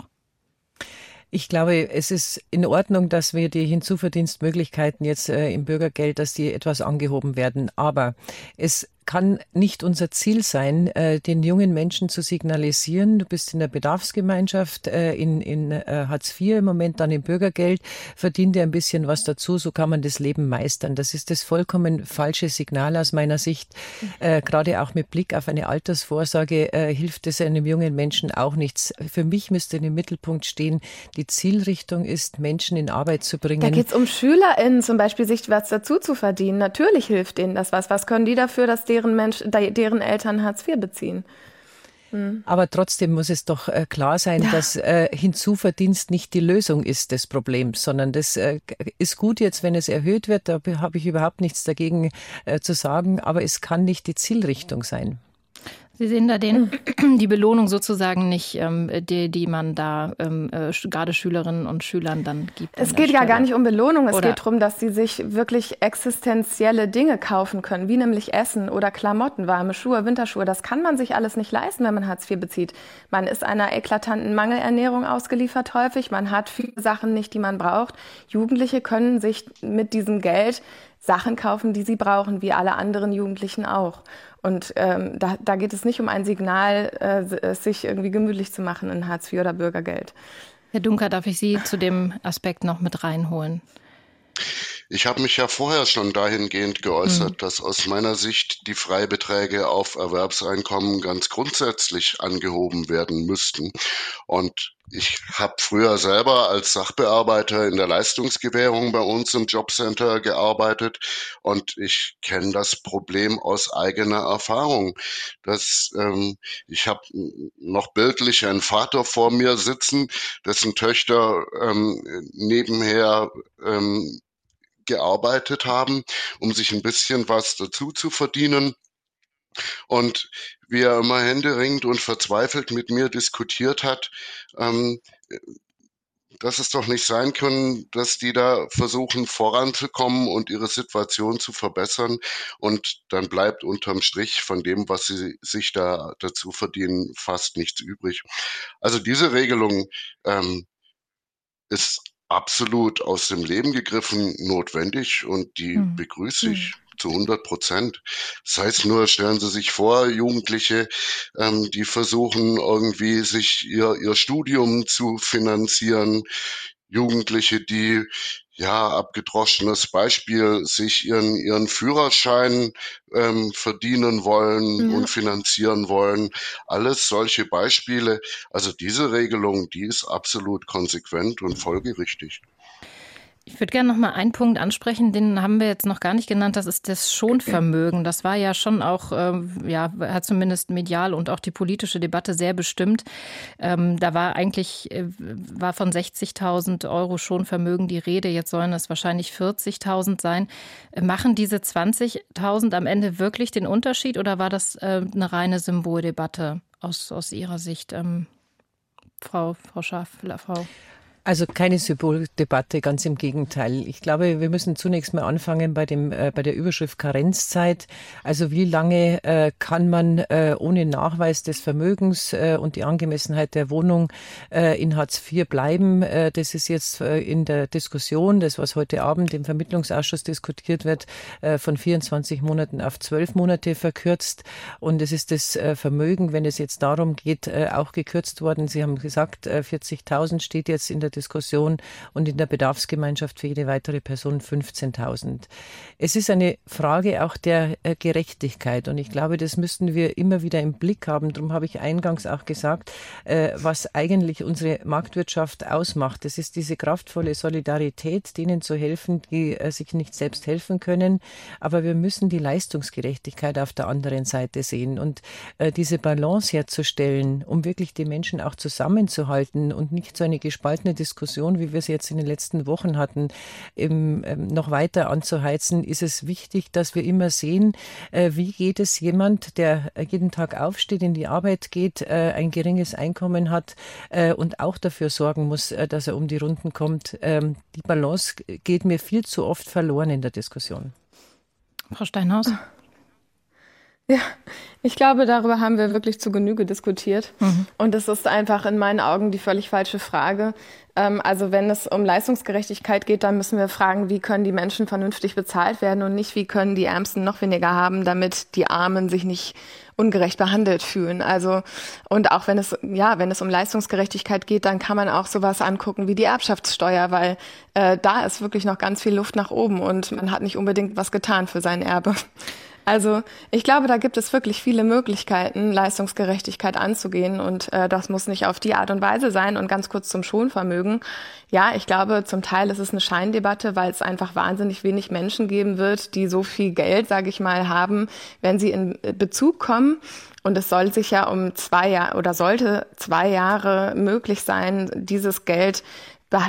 Ich glaube, es ist in Ordnung, dass wir die Hinzuverdienstmöglichkeiten jetzt äh, im Bürgergeld, dass die etwas angehoben werden. Aber es kann nicht unser Ziel sein, äh, den jungen Menschen zu signalisieren, du bist in der Bedarfsgemeinschaft, äh, in, in äh, Hartz IV im Moment, dann im Bürgergeld, verdien dir ein bisschen was dazu, so kann man das Leben meistern. Das ist das vollkommen falsche Signal aus meiner Sicht. Äh, gerade auch mit Blick auf eine Altersvorsorge äh, hilft es einem jungen Menschen auch nichts. Für mich müsste im Mittelpunkt stehen, die Zielrichtung ist, Menschen in Arbeit zu bringen. Da geht es um SchülerInnen zum Beispiel, sich was dazu zu verdienen. Natürlich hilft denen das was. Was können die dafür, dass die deren, Mensch, deren Eltern Hartz IV beziehen. Hm. Aber trotzdem muss es doch äh, klar sein, ja. dass äh, Hinzuverdienst nicht die Lösung ist des Problems, sondern das äh, ist gut jetzt, wenn es erhöht wird. Da habe ich überhaupt nichts dagegen äh, zu sagen, aber es kann nicht die Zielrichtung sein. Sie sehen da den, die Belohnung sozusagen nicht, ähm, die, die man da ähm, äh, gerade Schülerinnen und Schülern dann gibt. Es geht ja gar nicht um Belohnung, es oder geht darum, dass sie sich wirklich existenzielle Dinge kaufen können, wie nämlich Essen oder Klamotten, warme Schuhe, Winterschuhe. Das kann man sich alles nicht leisten, wenn man Hartz IV bezieht. Man ist einer eklatanten Mangelernährung ausgeliefert häufig, man hat viele Sachen nicht, die man braucht. Jugendliche können sich mit diesem Geld Sachen kaufen, die sie brauchen, wie alle anderen Jugendlichen auch. Und ähm, da, da geht es nicht um ein Signal, äh, sich irgendwie gemütlich zu machen in Hartz IV oder Bürgergeld. Herr Dunker, darf ich Sie zu dem Aspekt noch mit reinholen? Ich habe mich ja vorher schon dahingehend geäußert, mhm. dass aus meiner Sicht die Freibeträge auf Erwerbseinkommen ganz grundsätzlich angehoben werden müssten. Und ich habe früher selber als Sachbearbeiter in der Leistungsgewährung bei uns im Jobcenter gearbeitet und ich kenne das Problem aus eigener Erfahrung. Dass, ähm, ich habe noch bildlich einen Vater vor mir sitzen, dessen Töchter ähm, nebenher ähm, gearbeitet haben, um sich ein bisschen was dazu zu verdienen. Und wie er immer händeringend und verzweifelt mit mir diskutiert hat, ähm, dass es doch nicht sein können, dass die da versuchen voranzukommen und ihre Situation zu verbessern und dann bleibt unterm Strich von dem, was sie sich da dazu verdienen, fast nichts übrig. Also diese Regelung ähm, ist absolut aus dem Leben gegriffen notwendig und die hm. begrüße ich. Hm zu 100 Prozent. Das heißt nur, stellen Sie sich vor, Jugendliche, ähm, die versuchen irgendwie sich ihr, ihr Studium zu finanzieren, Jugendliche, die ja, abgedroschenes Beispiel, sich ihren, ihren Führerschein ähm, verdienen wollen ja. und finanzieren wollen. Alles solche Beispiele. Also diese Regelung, die ist absolut konsequent und folgerichtig. Ich würde gerne noch mal einen Punkt ansprechen, den haben wir jetzt noch gar nicht genannt. Das ist das Schonvermögen. Das war ja schon auch, ähm, ja, hat zumindest medial und auch die politische Debatte sehr bestimmt. Ähm, da war eigentlich, äh, war von 60.000 Euro Schonvermögen die Rede. Jetzt sollen es wahrscheinlich 40.000 sein. Machen diese 20.000 am Ende wirklich den Unterschied oder war das äh, eine reine Symboldebatte aus, aus Ihrer Sicht, ähm, Frau, Frau Schaff, Frau? Also keine Symboldebatte, ganz im Gegenteil. Ich glaube, wir müssen zunächst mal anfangen bei dem äh, bei der Überschrift Karenzzeit. Also wie lange äh, kann man äh, ohne Nachweis des Vermögens äh, und die Angemessenheit der Wohnung äh, in Hartz IV bleiben? Äh, das ist jetzt in der Diskussion, das was heute Abend im Vermittlungsausschuss diskutiert wird, von 24 Monaten auf 12 Monate verkürzt. Und es ist das Vermögen, wenn es jetzt darum geht, auch gekürzt worden. Sie haben gesagt, 40.000 steht jetzt in der Diskussion und in der Bedarfsgemeinschaft für jede weitere Person 15.000. Es ist eine Frage auch der äh, Gerechtigkeit und ich glaube, das müssten wir immer wieder im Blick haben. Darum habe ich eingangs auch gesagt, äh, was eigentlich unsere Marktwirtschaft ausmacht. Das ist diese kraftvolle Solidarität, denen zu helfen, die äh, sich nicht selbst helfen können. Aber wir müssen die Leistungsgerechtigkeit auf der anderen Seite sehen und diese Balance herzustellen, um wirklich die Menschen auch zusammenzuhalten und nicht so eine gespaltene Diskussion, wie wir es jetzt in den letzten Wochen hatten, eben, ähm, noch weiter anzuheizen, ist es wichtig, dass wir immer sehen, äh, wie geht es jemand, der jeden Tag aufsteht, in die Arbeit geht, äh, ein geringes Einkommen hat äh, und auch dafür sorgen muss, äh, dass er um die Runden kommt. Ähm, die Balance geht mir viel zu oft verloren in der Diskussion. Frau Steinhaus. Ja, ich glaube, darüber haben wir wirklich zu Genüge diskutiert. Mhm. Und das ist einfach in meinen Augen die völlig falsche Frage. Ähm, also wenn es um Leistungsgerechtigkeit geht, dann müssen wir fragen, wie können die Menschen vernünftig bezahlt werden und nicht, wie können die Ärmsten noch weniger haben, damit die Armen sich nicht ungerecht behandelt fühlen. Also und auch wenn es ja, wenn es um Leistungsgerechtigkeit geht, dann kann man auch sowas angucken wie die Erbschaftssteuer, weil äh, da ist wirklich noch ganz viel Luft nach oben und man hat nicht unbedingt was getan für sein Erbe. Also ich glaube, da gibt es wirklich viele Möglichkeiten, Leistungsgerechtigkeit anzugehen und äh, das muss nicht auf die Art und Weise sein. Und ganz kurz zum Schonvermögen. Ja, ich glaube, zum Teil ist es eine Scheindebatte, weil es einfach wahnsinnig wenig Menschen geben wird, die so viel Geld, sage ich mal, haben, wenn sie in Bezug kommen. Und es soll sich ja um zwei Jahre oder sollte zwei Jahre möglich sein, dieses Geld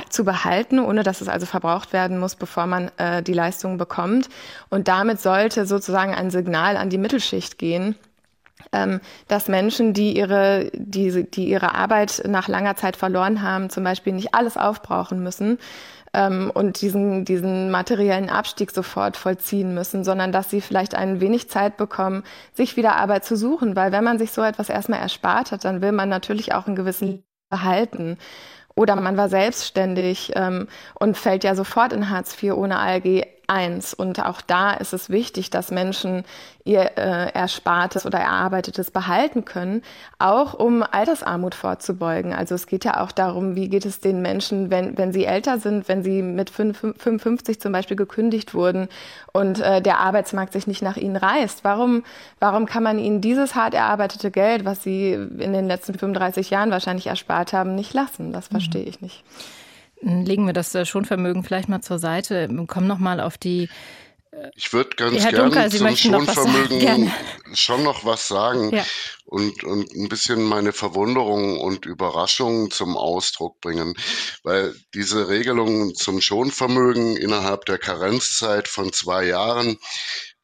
zu behalten, ohne dass es also verbraucht werden muss, bevor man äh, die Leistung bekommt. Und damit sollte sozusagen ein Signal an die Mittelschicht gehen, ähm, dass Menschen, die ihre, die, die ihre Arbeit nach langer Zeit verloren haben, zum Beispiel nicht alles aufbrauchen müssen ähm, und diesen, diesen materiellen Abstieg sofort vollziehen müssen, sondern dass sie vielleicht ein wenig Zeit bekommen, sich wieder Arbeit zu suchen. Weil wenn man sich so etwas erstmal erspart hat, dann will man natürlich auch einen gewissen behalten. Oder man war selbstständig ähm, und fällt ja sofort in Hartz IV ohne ALG eins. Und auch da ist es wichtig, dass Menschen ihr äh, Erspartes oder Erarbeitetes behalten können, auch um Altersarmut vorzubeugen. Also es geht ja auch darum, wie geht es den Menschen, wenn, wenn sie älter sind, wenn sie mit 55 zum Beispiel gekündigt wurden und äh, der Arbeitsmarkt sich nicht nach ihnen reißt. Warum, warum kann man ihnen dieses hart erarbeitete Geld, was sie in den letzten 35 Jahren wahrscheinlich erspart haben, nicht lassen? Das verstehe ich nicht. Legen wir das äh, Schonvermögen vielleicht mal zur Seite, kommen noch mal auf die äh, ich würde ganz Herr gerne Dunker, zum Schonvermögen schon noch was sagen ja. und, und ein bisschen meine Verwunderung und Überraschung zum Ausdruck bringen, weil diese Regelung zum Schonvermögen innerhalb der Karenzzeit von zwei Jahren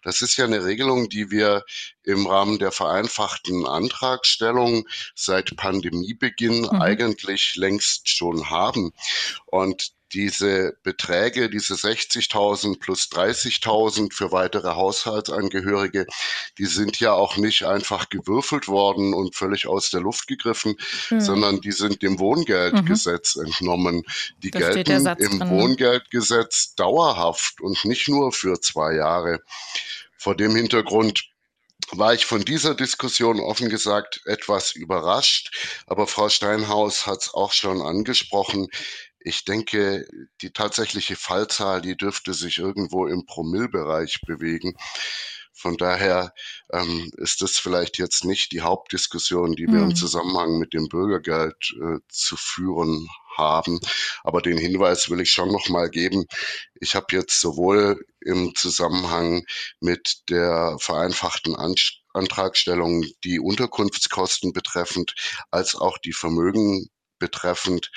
das ist ja eine Regelung, die wir im Rahmen der vereinfachten Antragstellung seit Pandemiebeginn mhm. eigentlich längst schon haben. Und diese Beträge, diese 60.000 plus 30.000 für weitere Haushaltsangehörige, die sind ja auch nicht einfach gewürfelt worden und völlig aus der Luft gegriffen, mhm. sondern die sind dem Wohngeldgesetz mhm. entnommen. Die das gelten im drin. Wohngeldgesetz dauerhaft und nicht nur für zwei Jahre. Vor dem Hintergrund war ich von dieser Diskussion offen gesagt etwas überrascht. Aber Frau Steinhaus hat es auch schon angesprochen. Ich denke, die tatsächliche Fallzahl, die dürfte sich irgendwo im Promillbereich bewegen. Von daher ähm, ist das vielleicht jetzt nicht die Hauptdiskussion, die wir mhm. im Zusammenhang mit dem Bürgergeld äh, zu führen haben. Aber den Hinweis will ich schon noch mal geben. Ich habe jetzt sowohl im Zusammenhang mit der vereinfachten Antragstellung die Unterkunftskosten betreffend als auch die Vermögen betreffend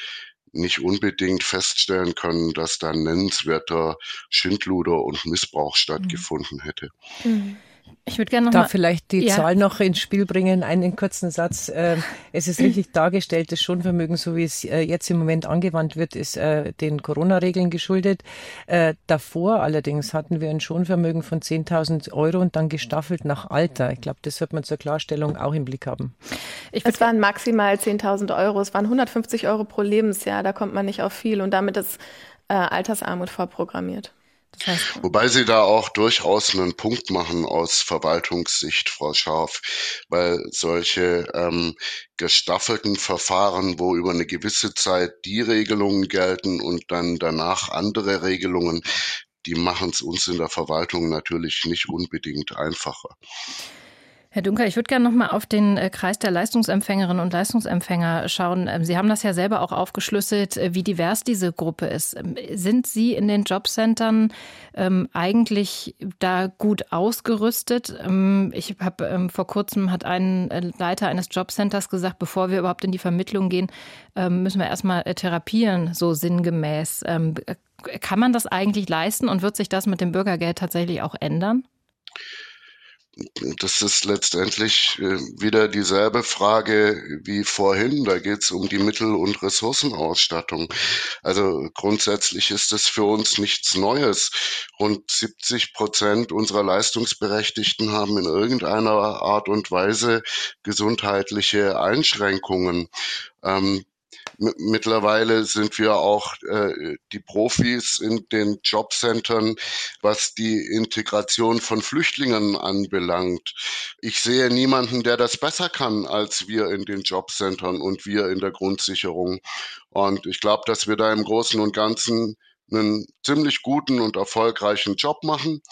nicht unbedingt feststellen können, dass da nennenswerter Schindluder und Missbrauch stattgefunden hätte. Mhm. Ich würde gerne noch da vielleicht die ja. Zahl noch ins Spiel bringen, einen kurzen Satz. Ähm, es ist richtig dargestellt, das Schonvermögen, so wie es äh, jetzt im Moment angewandt wird, ist äh, den Corona-Regeln geschuldet. Äh, davor allerdings hatten wir ein Schonvermögen von 10.000 Euro und dann gestaffelt nach Alter. Ich glaube, das wird man zur Klarstellung auch im Blick haben. es waren maximal 10.000 Euro. Es waren 150 Euro pro Lebensjahr. Da kommt man nicht auf viel und damit ist Altersarmut vorprogrammiert. Heißt, Wobei Sie da auch durchaus einen Punkt machen aus Verwaltungssicht, Frau Scharf, weil solche ähm, gestaffelten Verfahren, wo über eine gewisse Zeit die Regelungen gelten und dann danach andere Regelungen, die machen es uns in der Verwaltung natürlich nicht unbedingt einfacher. Herr Dunker, ich würde gerne noch mal auf den äh, Kreis der Leistungsempfängerinnen und Leistungsempfänger schauen. Ähm, Sie haben das ja selber auch aufgeschlüsselt, äh, wie divers diese Gruppe ist. Ähm, sind Sie in den Jobcentern ähm, eigentlich da gut ausgerüstet? Ähm, ich habe ähm, vor kurzem hat ein äh, Leiter eines Jobcenters gesagt, bevor wir überhaupt in die Vermittlung gehen, ähm, müssen wir erstmal therapieren, so sinngemäß. kann man das eigentlich leisten und wird sich das mit dem Bürgergeld tatsächlich auch ändern? Das ist letztendlich äh, wieder dieselbe Frage wie vorhin. Da geht es um die Mittel- und Ressourcenausstattung. Also grundsätzlich ist das für uns nichts Neues. Rund 70 Prozent unserer Leistungsberechtigten haben in irgendeiner Art und Weise gesundheitliche Einschränkungen. Ähm, Mittlerweile sind wir auch äh, die Profis in den Jobcentern, was die Integration von Flüchtlingen anbelangt. Ich sehe niemanden, der das besser kann als wir in den Jobcentern und wir in der Grundsicherung. Und ich glaube, dass wir da im Großen und Ganzen einen ziemlich guten und erfolgreichen Job machen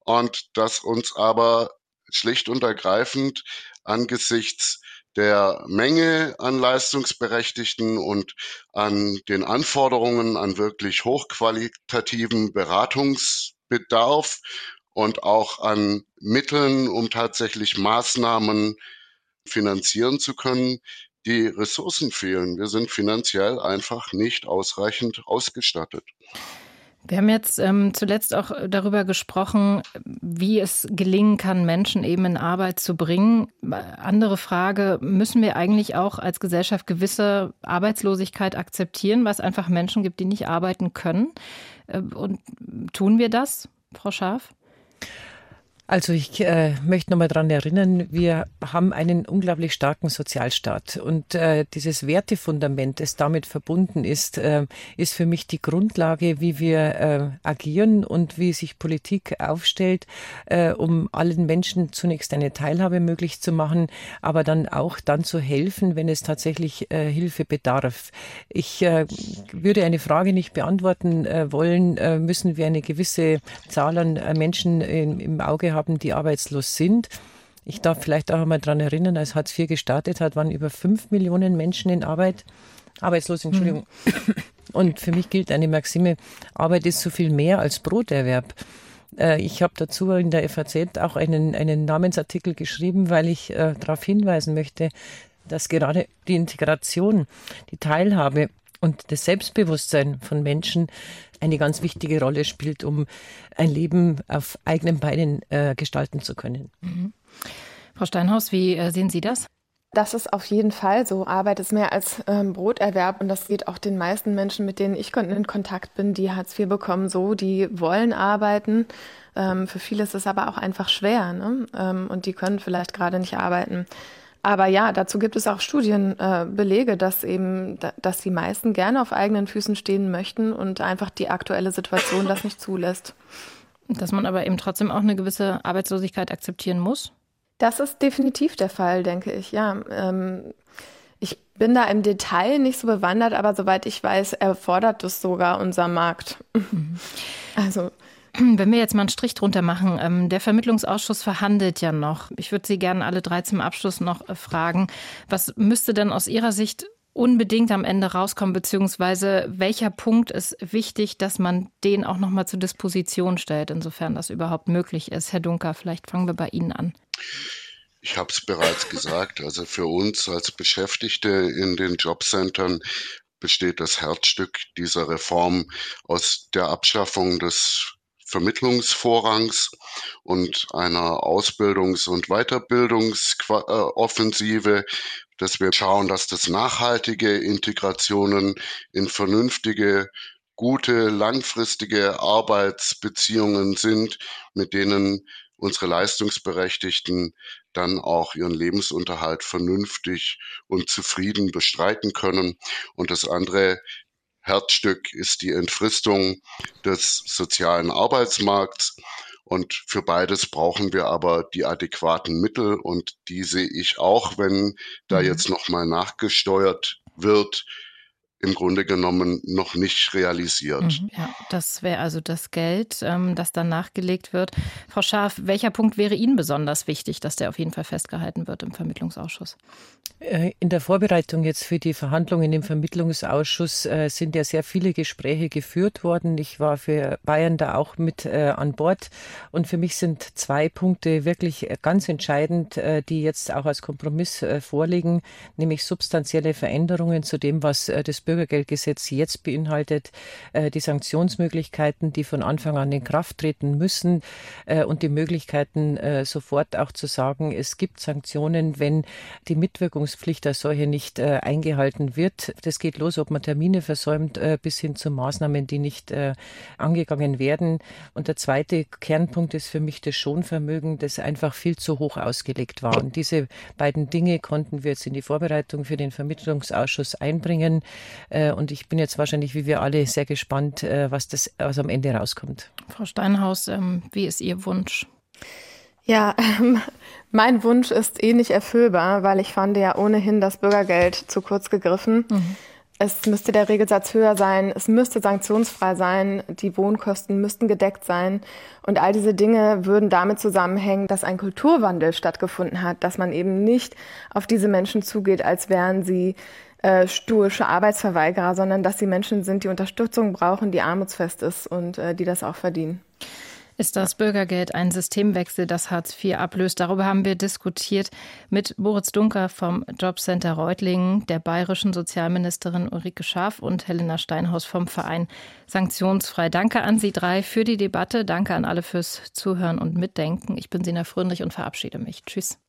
und dass uns aber schlicht und ergreifend angesichts der Menge an Leistungsberechtigten und an den Anforderungen an wirklich hochqualitativen Beratungsbedarf und auch an Mitteln, um tatsächlich Maßnahmen finanzieren zu können, die Ressourcen fehlen. Wir sind finanziell einfach nicht ausreichend ausgestattet. Wir haben jetzt ähm, zuletzt auch darüber gesprochen, wie es gelingen kann, Menschen eben in Arbeit zu bringen. Andere Frage, müssen wir eigentlich auch als Gesellschaft gewisse Arbeitslosigkeit akzeptieren, weil es einfach Menschen gibt, die nicht arbeiten können? Äh, und tun wir das, Frau Scharf? Also ich äh, möchte nochmal daran erinnern, wir haben einen unglaublich starken Sozialstaat und äh, dieses Wertefundament, das damit verbunden ist, äh, ist für mich die Grundlage, wie wir äh, agieren und wie sich Politik aufstellt, äh, um allen Menschen zunächst eine Teilhabe möglich zu machen, aber dann auch dann zu helfen, wenn es tatsächlich äh, Hilfe bedarf. Ich würde eine Frage nicht beantworten wollen, müssen wir eine gewisse Zahl an Menschen im, im Auge haben, haben, die arbeitslos sind. Ich darf vielleicht auch einmal daran erinnern, als Hartz IV gestartet hat, waren über fünf Millionen Menschen in Arbeit, arbeitslos, Entschuldigung. Mhm. Und für mich gilt eine Maxime, Arbeit ist so viel mehr als Broterwerb. Äh, ich habe dazu in der FAZ auch einen, einen Namensartikel geschrieben, weil ich äh, darauf hinweisen möchte, dass gerade die Integration, die Teilhabe und das Selbstbewusstsein von Menschen eine ganz wichtige Rolle spielt, um ein Leben auf eigenen Beinen äh, gestalten zu können. Mhm. Frau Steinhaus, wie äh, sehen Sie das? Das ist auf jeden Fall so. Arbeit ist mehr als ähm, Broterwerb und das geht auch den meisten Menschen, mit denen ich in Kontakt bin, die Hartz IV bekommen, so. Die wollen arbeiten. Ähm, für viele ist es aber auch einfach schwer ne? ähm, und die können vielleicht gerade nicht arbeiten. Aber ja, dazu gibt es auch Studienbelege, äh, dass eben, dass die meisten gerne auf eigenen Füßen stehen möchten und einfach die aktuelle Situation das nicht zulässt. Dass man aber eben trotzdem auch eine gewisse Arbeitslosigkeit akzeptieren muss? Das ist definitiv der Fall, denke ich, ja. Ähm, ich bin da im Detail nicht so bewandert, aber soweit ich weiß, erfordert es sogar unser Markt. Mhm. Also wenn wir jetzt mal einen Strich drunter machen, ähm, der Vermittlungsausschuss verhandelt ja noch. Ich würde Sie gerne alle drei zum Abschluss noch äh, fragen, was müsste denn aus Ihrer Sicht unbedingt am Ende rauskommen, beziehungsweise welcher Punkt ist wichtig, dass man den auch nochmal zur Disposition stellt, insofern das überhaupt möglich ist. Herr Dunker, vielleicht fangen wir bei Ihnen an. Ich habe es bereits gesagt, also für uns als Beschäftigte in den Jobcentern besteht das Herzstück dieser Reform aus der Abschaffung des Vermittlungsvorrangs und einer Ausbildungs- und Weiterbildungsoffensive, dass wir schauen, dass das nachhaltige Integrationen in vernünftige, gute, langfristige Arbeitsbeziehungen sind, mit denen unsere Leistungsberechtigten dann auch ihren Lebensunterhalt vernünftig und zufrieden bestreiten können. Und das andere Herzstück ist die Entfristung des sozialen Arbeitsmarkts. Und für beides brauchen wir aber die adäquaten Mittel und die sehe ich auch, wenn da mhm. jetzt nochmal nachgesteuert wird, im Grunde genommen noch nicht realisiert. Mhm, ja, das wäre also das Geld, ähm, das dann nachgelegt wird. Frau Scharf, welcher Punkt wäre Ihnen besonders wichtig, dass der auf jeden Fall festgehalten wird im Vermittlungsausschuss? Äh, in der Vorbereitung jetzt für die Verhandlungen im Vermittlungsausschuss äh, sind ja sehr viele Gespräche geführt worden. Ich war für Bayern da auch mit äh, an Bord. Und für mich sind zwei Punkte wirklich ganz entscheidend, die jetzt auch als Kompromiss vorliegen, nämlich substanzielle Veränderungen zu dem, was das Bürgergeldgesetz jetzt beinhaltet, die Sanktionsmöglichkeiten, die von Anfang an in Kraft treten müssen und die Möglichkeiten, sofort auch zu sagen, es gibt Sanktionen, wenn die Mitwirkungs Meldungspflicht als solche nicht äh, eingehalten wird. Das geht los, ob man Termine versäumt, äh, bis hin zu Maßnahmen, die nicht äh, angegangen werden. Und der zweite Kernpunkt ist für mich das Schonvermögen, das einfach viel zu hoch ausgelegt war. Und diese beiden Dinge konnten wir jetzt in die Vorbereitung für den Vermittlungsausschuss einbringen. Äh, und ich bin jetzt wahrscheinlich, wie wir alle, sehr gespannt, äh, was das was am Ende rauskommt. Frau Steinhaus, ähm, wie ist Ihr Wunsch? Ja, ähm, mein Wunsch ist eh nicht erfüllbar, weil ich fand ja ohnehin das Bürgergeld zu kurz gegriffen. Mhm. Es müsste der Regelsatz höher sein, es müsste sanktionsfrei sein, die Wohnkosten müssten gedeckt sein. Und all diese Dinge würden damit zusammenhängen, dass ein Kulturwandel stattgefunden hat, dass man eben nicht auf diese Menschen zugeht, als wären sie äh, sturische Arbeitsverweigerer, sondern dass sie Menschen sind, die Unterstützung brauchen, die armutsfest ist und äh, die das auch verdienen. Ist das Bürgergeld ein Systemwechsel, das Hartz IV ablöst? Darüber haben wir diskutiert mit Boris Dunker vom Jobcenter Reutlingen, der bayerischen Sozialministerin Ulrike Schaaf und Helena Steinhaus vom Verein Sanktionsfrei. Danke an Sie drei für die Debatte. Danke an alle fürs Zuhören und Mitdenken. Ich bin Sina Fröndrich und verabschiede mich. Tschüss.